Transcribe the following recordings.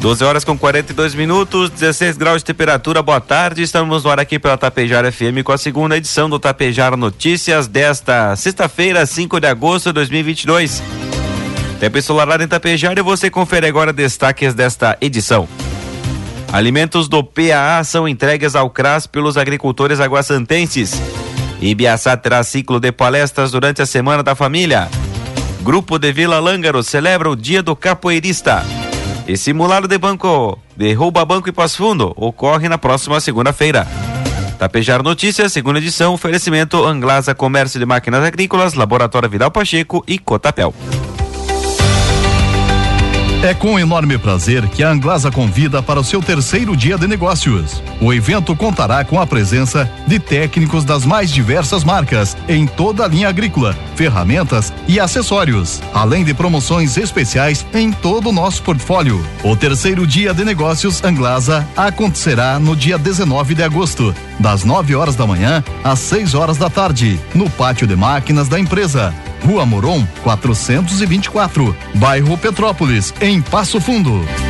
12 horas com 42 minutos, 16 graus de temperatura. Boa tarde. Estamos no ar aqui pela Tapejara FM com a segunda edição do Tapejara Notícias desta sexta-feira, 5 de agosto de 2022. Tempo ensolarado em Tapejara e você confere agora destaques desta edição. Alimentos do PAA são entregues ao CRAS pelos agricultores aguassantenses. Ibiaçá terá ciclo de palestras durante a Semana da Família. Grupo de Vila Lângaro celebra o Dia do Capoeirista. E simulado de banco, de rouba banco e pós-fundo, ocorre na próxima segunda-feira. Tapejar Notícias, segunda edição, oferecimento Anglasa Comércio de Máquinas Agrícolas, Laboratório Vidal Pacheco e Cotapel. É com enorme prazer que a Anglasa convida para o seu terceiro dia de negócios. O evento contará com a presença de técnicos das mais diversas marcas em toda a linha agrícola, ferramentas e acessórios, além de promoções especiais em todo o nosso portfólio. O terceiro dia de negócios Anglasa acontecerá no dia 19 de agosto, das 9 horas da manhã às 6 horas da tarde, no pátio de máquinas da empresa. Rua Moron, 424, bairro Petrópolis, em Passo Fundo.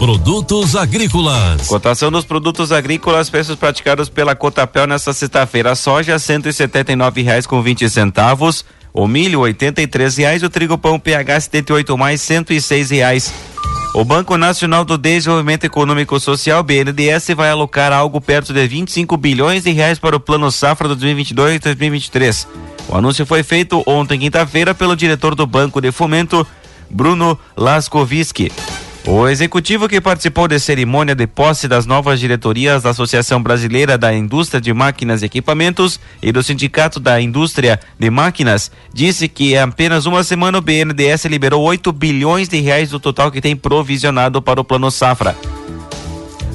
Produtos agrícolas. Cotação dos produtos agrícolas, preços praticados pela Cotapel nesta sexta-feira. Soja cento e reais com vinte centavos. O milho oitenta e reais. O trigo pão PH 78 mais cento e reais. O Banco Nacional do Desenvolvimento Econômico Social, BNDES, vai alocar algo perto de 25 bilhões de reais para o Plano Safra 2022-2023. O anúncio foi feito ontem, quinta-feira, pelo diretor do Banco de Fomento, Bruno Laskovski. O executivo que participou da cerimônia de posse das novas diretorias da Associação Brasileira da Indústria de Máquinas e Equipamentos e do Sindicato da Indústria de Máquinas disse que em apenas uma semana o BNDES liberou 8 bilhões de reais do total que tem provisionado para o Plano Safra.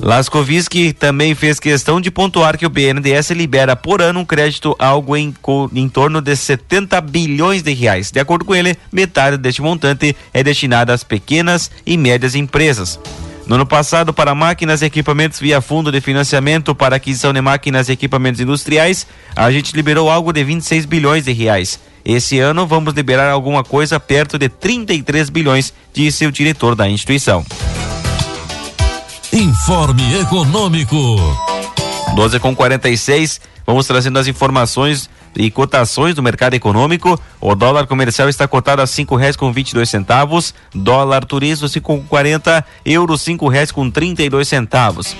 Laskovski também fez questão de pontuar que o BNDES libera por ano um crédito algo em, em torno de 70 bilhões de reais. De acordo com ele, metade deste montante é destinada às pequenas e médias empresas. No ano passado, para máquinas e equipamentos via fundo de financiamento para aquisição de máquinas e equipamentos industriais, a gente liberou algo de 26 bilhões de reais. Esse ano vamos liberar alguma coisa perto de 33 bilhões, disse o diretor da instituição. Informe Econômico. 12 com 46. Vamos trazendo as informações e cotações do mercado econômico. O dólar comercial está cotado a cinco reais com vinte e dois centavos. Dólar turismo cinco com quarenta. Euro cinco reais com trinta e dois centavos.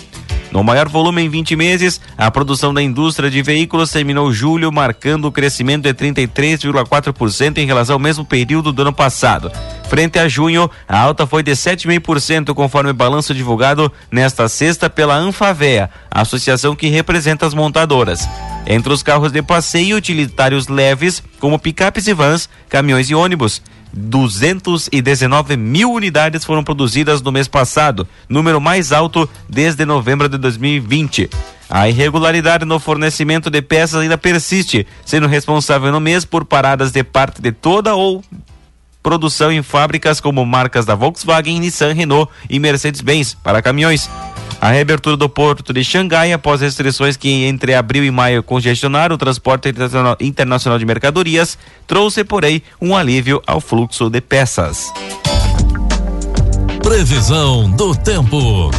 No maior volume em 20 meses, a produção da indústria de veículos terminou julho marcando o crescimento de 33,4% em relação ao mesmo período do ano passado. Frente a junho, a alta foi de 7,5% conforme o balanço divulgado nesta sexta pela Anfavea, associação que representa as montadoras. Entre os carros de passeio e utilitários leves, como picapes e vans, caminhões e ônibus, 219 mil unidades foram produzidas no mês passado, número mais alto desde novembro de 2020. A irregularidade no fornecimento de peças ainda persiste, sendo responsável no mês por paradas de parte de toda ou produção em fábricas como marcas da Volkswagen, Nissan, Renault e Mercedes-Benz para caminhões. A reabertura do porto de Xangai, após restrições que entre abril e maio congestionaram o transporte internacional de mercadorias, trouxe, porém, um alívio ao fluxo de peças. Previsão do tempo.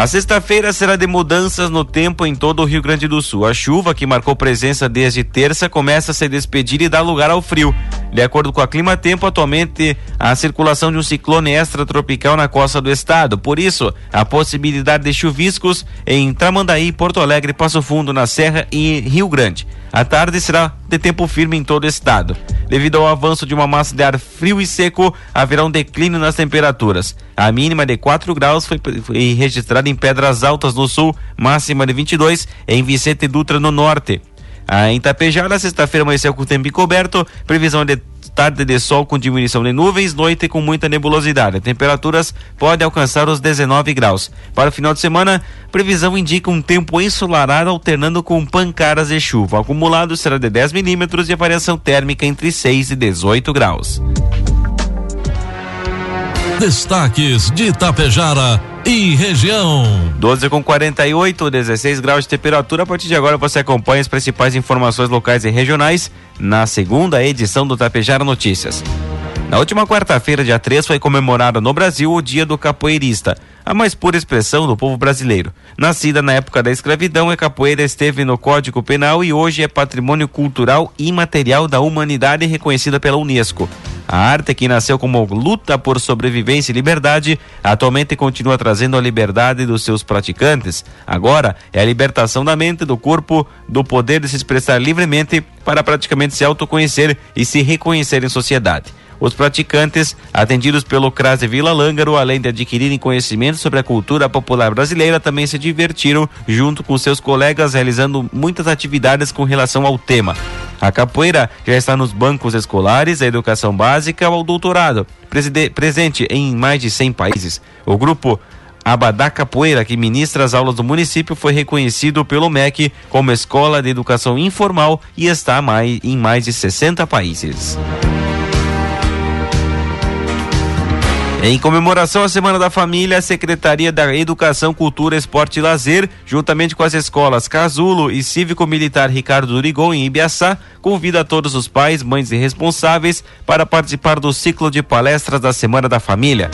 A sexta-feira será de mudanças no tempo em todo o Rio Grande do Sul. A chuva, que marcou presença desde terça, começa a se despedir e dá lugar ao frio. De acordo com a Clima Tempo, atualmente há a circulação de um ciclone extratropical na costa do estado. Por isso, a possibilidade de chuviscos em Tramandaí, Porto Alegre, Passo Fundo, na Serra e Rio Grande. A tarde será de tempo firme em todo o estado. Devido ao avanço de uma massa de ar frio e seco, haverá um declínio nas temperaturas. A mínima de 4 graus foi, foi registrada em Pedras Altas no sul, máxima de 22 em Vicente Dutra no norte. A em Tapejara, sexta-feira amanheceu com tempo encoberto, previsão de tarde de sol com diminuição de nuvens, noite com muita nebulosidade. Temperaturas podem alcançar os 19 graus. Para o final de semana, previsão indica um tempo ensolarado alternando com pancadas de chuva. O acumulado será de 10 milímetros e a variação térmica entre 6 e 18 graus. Destaques de Itapejara e região. 12 com 48, 16 graus de temperatura. A partir de agora você acompanha as principais informações locais e regionais na segunda edição do Tapejara Notícias. Na última quarta-feira, dia 3, foi comemorado no Brasil o Dia do Capoeirista, a mais pura expressão do povo brasileiro. Nascida na época da escravidão, a capoeira esteve no Código Penal e hoje é patrimônio cultural imaterial da humanidade reconhecida pela Unesco. A arte, que nasceu como luta por sobrevivência e liberdade, atualmente continua trazendo a liberdade dos seus praticantes. Agora é a libertação da mente, do corpo, do poder de se expressar livremente para praticamente se autoconhecer e se reconhecer em sociedade. Os praticantes, atendidos pelo CRAS de Vila Lângaro, além de adquirirem conhecimento sobre a cultura popular brasileira, também se divertiram junto com seus colegas, realizando muitas atividades com relação ao tema. A capoeira já está nos bancos escolares, da educação básica ao doutorado, presente em mais de 100 países. O grupo Abadá Capoeira, que ministra as aulas do município, foi reconhecido pelo MEC como escola de educação informal e está mais, em mais de 60 países. Em comemoração à Semana da Família, a Secretaria da Educação, Cultura, Esporte e Lazer, juntamente com as escolas Casulo e Cívico Militar Ricardo Durigon em Ibiaçá, convida todos os pais, mães e responsáveis para participar do ciclo de palestras da Semana da Família.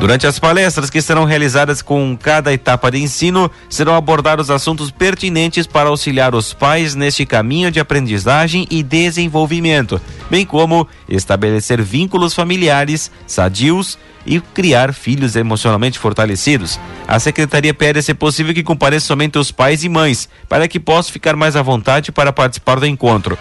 Durante as palestras que serão realizadas com cada etapa de ensino, serão abordados assuntos pertinentes para auxiliar os pais neste caminho de aprendizagem e desenvolvimento, bem como estabelecer vínculos familiares sadios e criar filhos emocionalmente fortalecidos. A secretaria pede, se possível, que compareça somente os pais e mães, para que possam ficar mais à vontade para participar do encontro.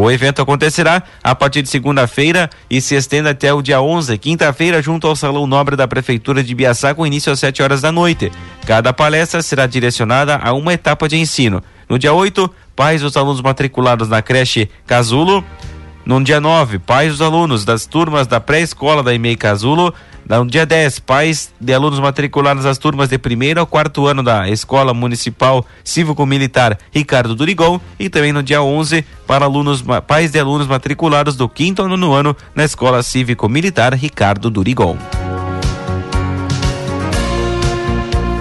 O evento acontecerá a partir de segunda-feira e se estende até o dia 11, quinta-feira, junto ao Salão Nobre da Prefeitura de Biaçá, com início às 7 horas da noite. Cada palestra será direcionada a uma etapa de ensino. No dia 8, pais dos alunos matriculados na creche Casulo. No dia 9, pais dos alunos das turmas da pré-escola da EMEI Casulo no dia 10, pais de alunos matriculados nas turmas de primeiro ao quarto ano da Escola Municipal Cívico-Militar Ricardo Durigon e também no dia 11 para alunos, pais de alunos matriculados do quinto ao nono ano na Escola Cívico-Militar Ricardo Durigon.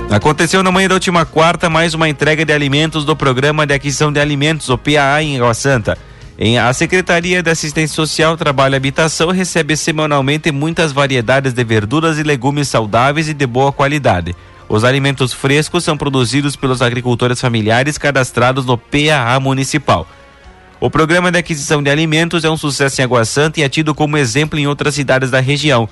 Aconteceu na manhã da última quarta mais uma entrega de alimentos do Programa de Aquisição de Alimentos, o PAA, em Água Santa. Em a Secretaria de Assistência Social, Trabalho e Habitação recebe semanalmente muitas variedades de verduras e legumes saudáveis e de boa qualidade. Os alimentos frescos são produzidos pelos agricultores familiares cadastrados no PAA municipal. O programa de aquisição de alimentos é um sucesso em Água Santa e é tido como exemplo em outras cidades da região.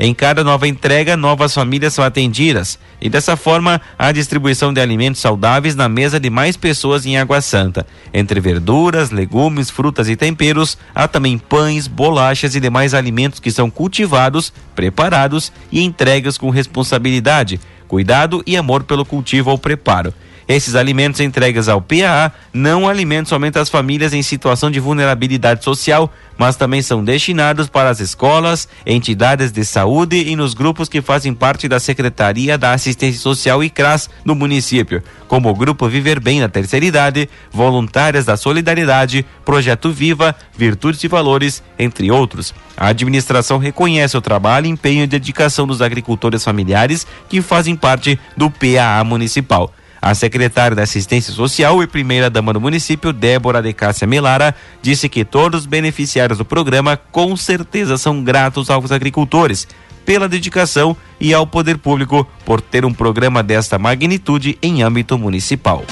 Em cada nova entrega, novas famílias são atendidas e dessa forma há distribuição de alimentos saudáveis na mesa de mais pessoas em Água Santa. Entre verduras, legumes, frutas e temperos, há também pães, bolachas e demais alimentos que são cultivados, preparados e entregues com responsabilidade, cuidado e amor pelo cultivo ou preparo. Esses alimentos entregues ao PAA não alimentam somente as famílias em situação de vulnerabilidade social, mas também são destinados para as escolas, entidades de saúde e nos grupos que fazem parte da Secretaria da Assistência Social e CRAS no município, como o Grupo Viver Bem na Terceira Idade, Voluntárias da Solidariedade, Projeto Viva, Virtudes e Valores, entre outros. A administração reconhece o trabalho, empenho e dedicação dos agricultores familiares que fazem parte do PAA municipal. A secretária da Assistência Social e primeira-dama do município, Débora de Cássia Melara, disse que todos os beneficiários do programa com certeza são gratos aos agricultores pela dedicação e ao poder público por ter um programa desta magnitude em âmbito municipal.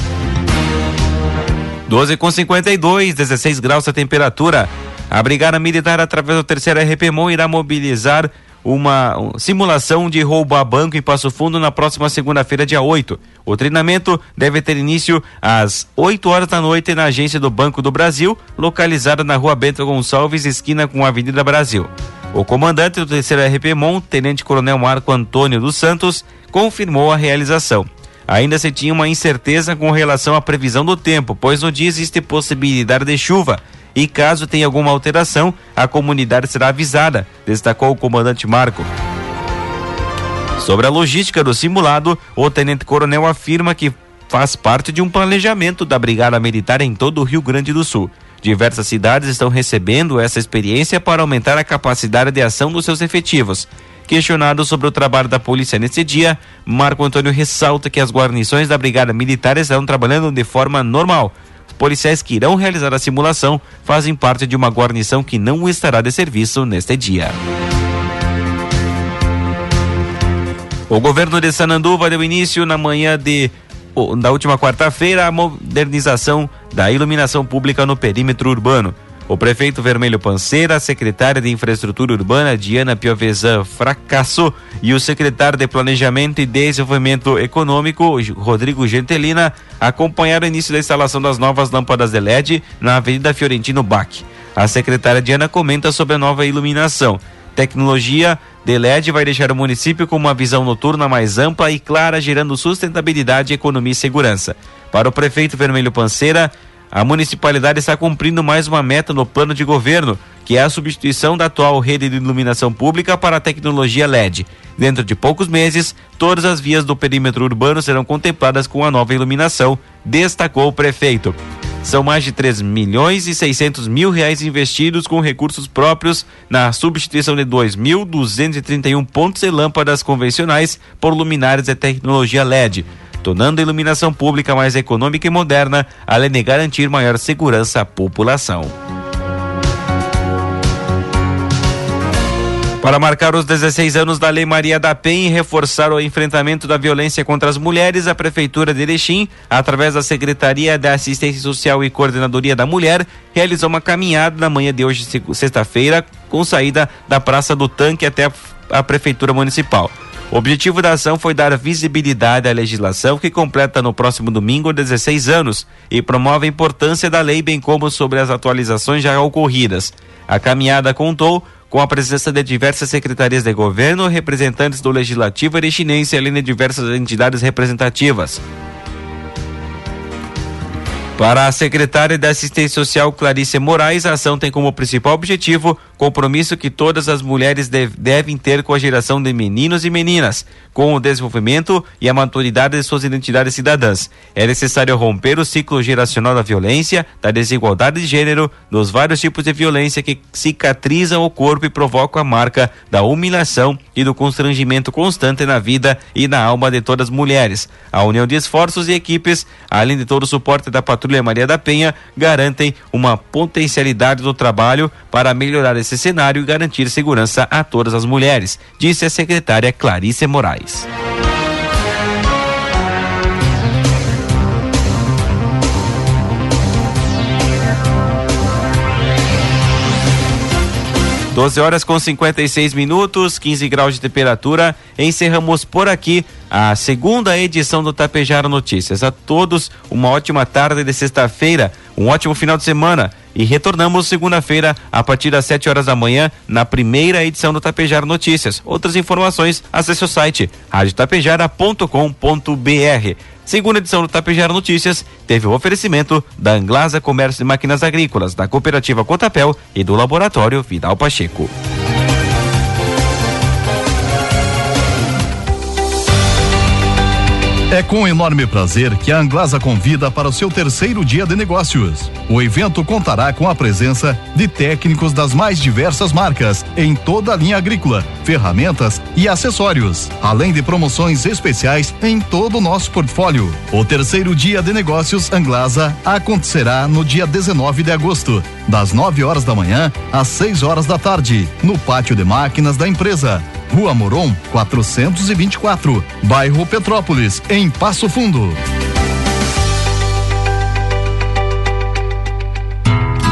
12 com 52, 16 graus a temperatura. A Brigada Militar, através do terceiro RPMON, irá mobilizar uma simulação de roubo a banco em Passo Fundo na próxima segunda-feira, dia 8. O treinamento deve ter início às 8 horas da noite na agência do Banco do Brasil, localizada na rua Bento Gonçalves, esquina com a Avenida Brasil. O comandante do terceiro RPMON, Tenente Coronel Marco Antônio dos Santos, confirmou a realização. Ainda se tinha uma incerteza com relação à previsão do tempo, pois no dia existe possibilidade de chuva e caso tenha alguma alteração, a comunidade será avisada, destacou o comandante Marco. Sobre a logística do simulado, o tenente-coronel afirma que faz parte de um planejamento da Brigada Militar em todo o Rio Grande do Sul. Diversas cidades estão recebendo essa experiência para aumentar a capacidade de ação dos seus efetivos. Questionado sobre o trabalho da polícia nesse dia, Marco Antônio ressalta que as guarnições da Brigada Militar estão trabalhando de forma normal, policiais que irão realizar a simulação fazem parte de uma guarnição que não estará de serviço neste dia. O governo de Sananduva deu início na manhã de da última quarta-feira à modernização da iluminação pública no perímetro urbano. O prefeito Vermelho Panceira, a secretária de Infraestrutura Urbana, Diana Piovesan Fracasso, e o secretário de Planejamento e Desenvolvimento Econômico, Rodrigo Gentelina, acompanharam o início da instalação das novas lâmpadas de LED na Avenida Fiorentino Bach. A secretária Diana comenta sobre a nova iluminação. Tecnologia de LED vai deixar o município com uma visão noturna mais ampla e clara, gerando sustentabilidade, economia e segurança. Para o prefeito Vermelho Panceira, a municipalidade está cumprindo mais uma meta no plano de governo, que é a substituição da atual rede de iluminação pública para a tecnologia LED. Dentro de poucos meses, todas as vias do perímetro urbano serão contempladas com a nova iluminação, destacou o prefeito. São mais de 3 milhões e 600 mil reais investidos com recursos próprios na substituição de 2.231 pontos e lâmpadas convencionais por luminárias de tecnologia LED tornando a iluminação pública mais econômica e moderna, além de garantir maior segurança à população. Para marcar os 16 anos da Lei Maria da Penha e reforçar o enfrentamento da violência contra as mulheres, a Prefeitura de Erechim, através da Secretaria da Assistência Social e Coordenadoria da Mulher, realizou uma caminhada na manhã de hoje, sexta-feira, com saída da Praça do Tanque até a Prefeitura Municipal. O objetivo da ação foi dar visibilidade à legislação que completa no próximo domingo 16 anos e promove a importância da lei, bem como sobre as atualizações já ocorridas. A caminhada contou com a presença de diversas secretarias de governo, representantes do Legislativo erechinense, além de diversas entidades representativas. Para a secretária da Assistência Social Clarice Moraes, a ação tem como principal objetivo compromisso que todas as mulheres devem ter com a geração de meninos e meninas, com o desenvolvimento e a maturidade de suas identidades cidadãs. É necessário romper o ciclo geracional da violência, da desigualdade de gênero, dos vários tipos de violência que cicatrizam o corpo e provocam a marca da humilhação e do constrangimento constante na vida e na alma de todas as mulheres. A união de esforços e equipes, além de todo o suporte da Patrulha Maria da Penha, garantem uma potencialidade do trabalho para melhorar esse cenário e garantir segurança a todas as mulheres, disse a secretária Clarice Moraes. Doze horas com 56 minutos, 15 graus de temperatura. Encerramos por aqui a segunda edição do Tapejara Notícias. A todos uma ótima tarde de sexta-feira, um ótimo final de semana e retornamos segunda-feira a partir das 7 horas da manhã na primeira edição do Tapejar Notícias. Outras informações, acesse o site radiotapejara.com.br. Segunda edição do Tapejara Notícias teve o oferecimento da Anglasa Comércio de Máquinas Agrícolas, da Cooperativa Cotapel e do Laboratório Vidal Pacheco. É com enorme prazer que a Anglasa convida para o seu terceiro dia de negócios. O evento contará com a presença de técnicos das mais diversas marcas em toda a linha agrícola, ferramentas e acessórios, além de promoções especiais em todo o nosso portfólio. O terceiro dia de negócios Anglasa acontecerá no dia 19 de agosto, das 9 horas da manhã às 6 horas da tarde, no pátio de máquinas da empresa. Rua Moron 424, bairro Petrópolis, em Passo Fundo.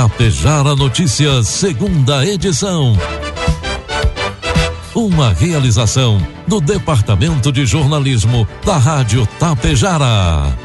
Tapejara Notícias, segunda edição. Uma realização do Departamento de Jornalismo da Rádio Tapejara.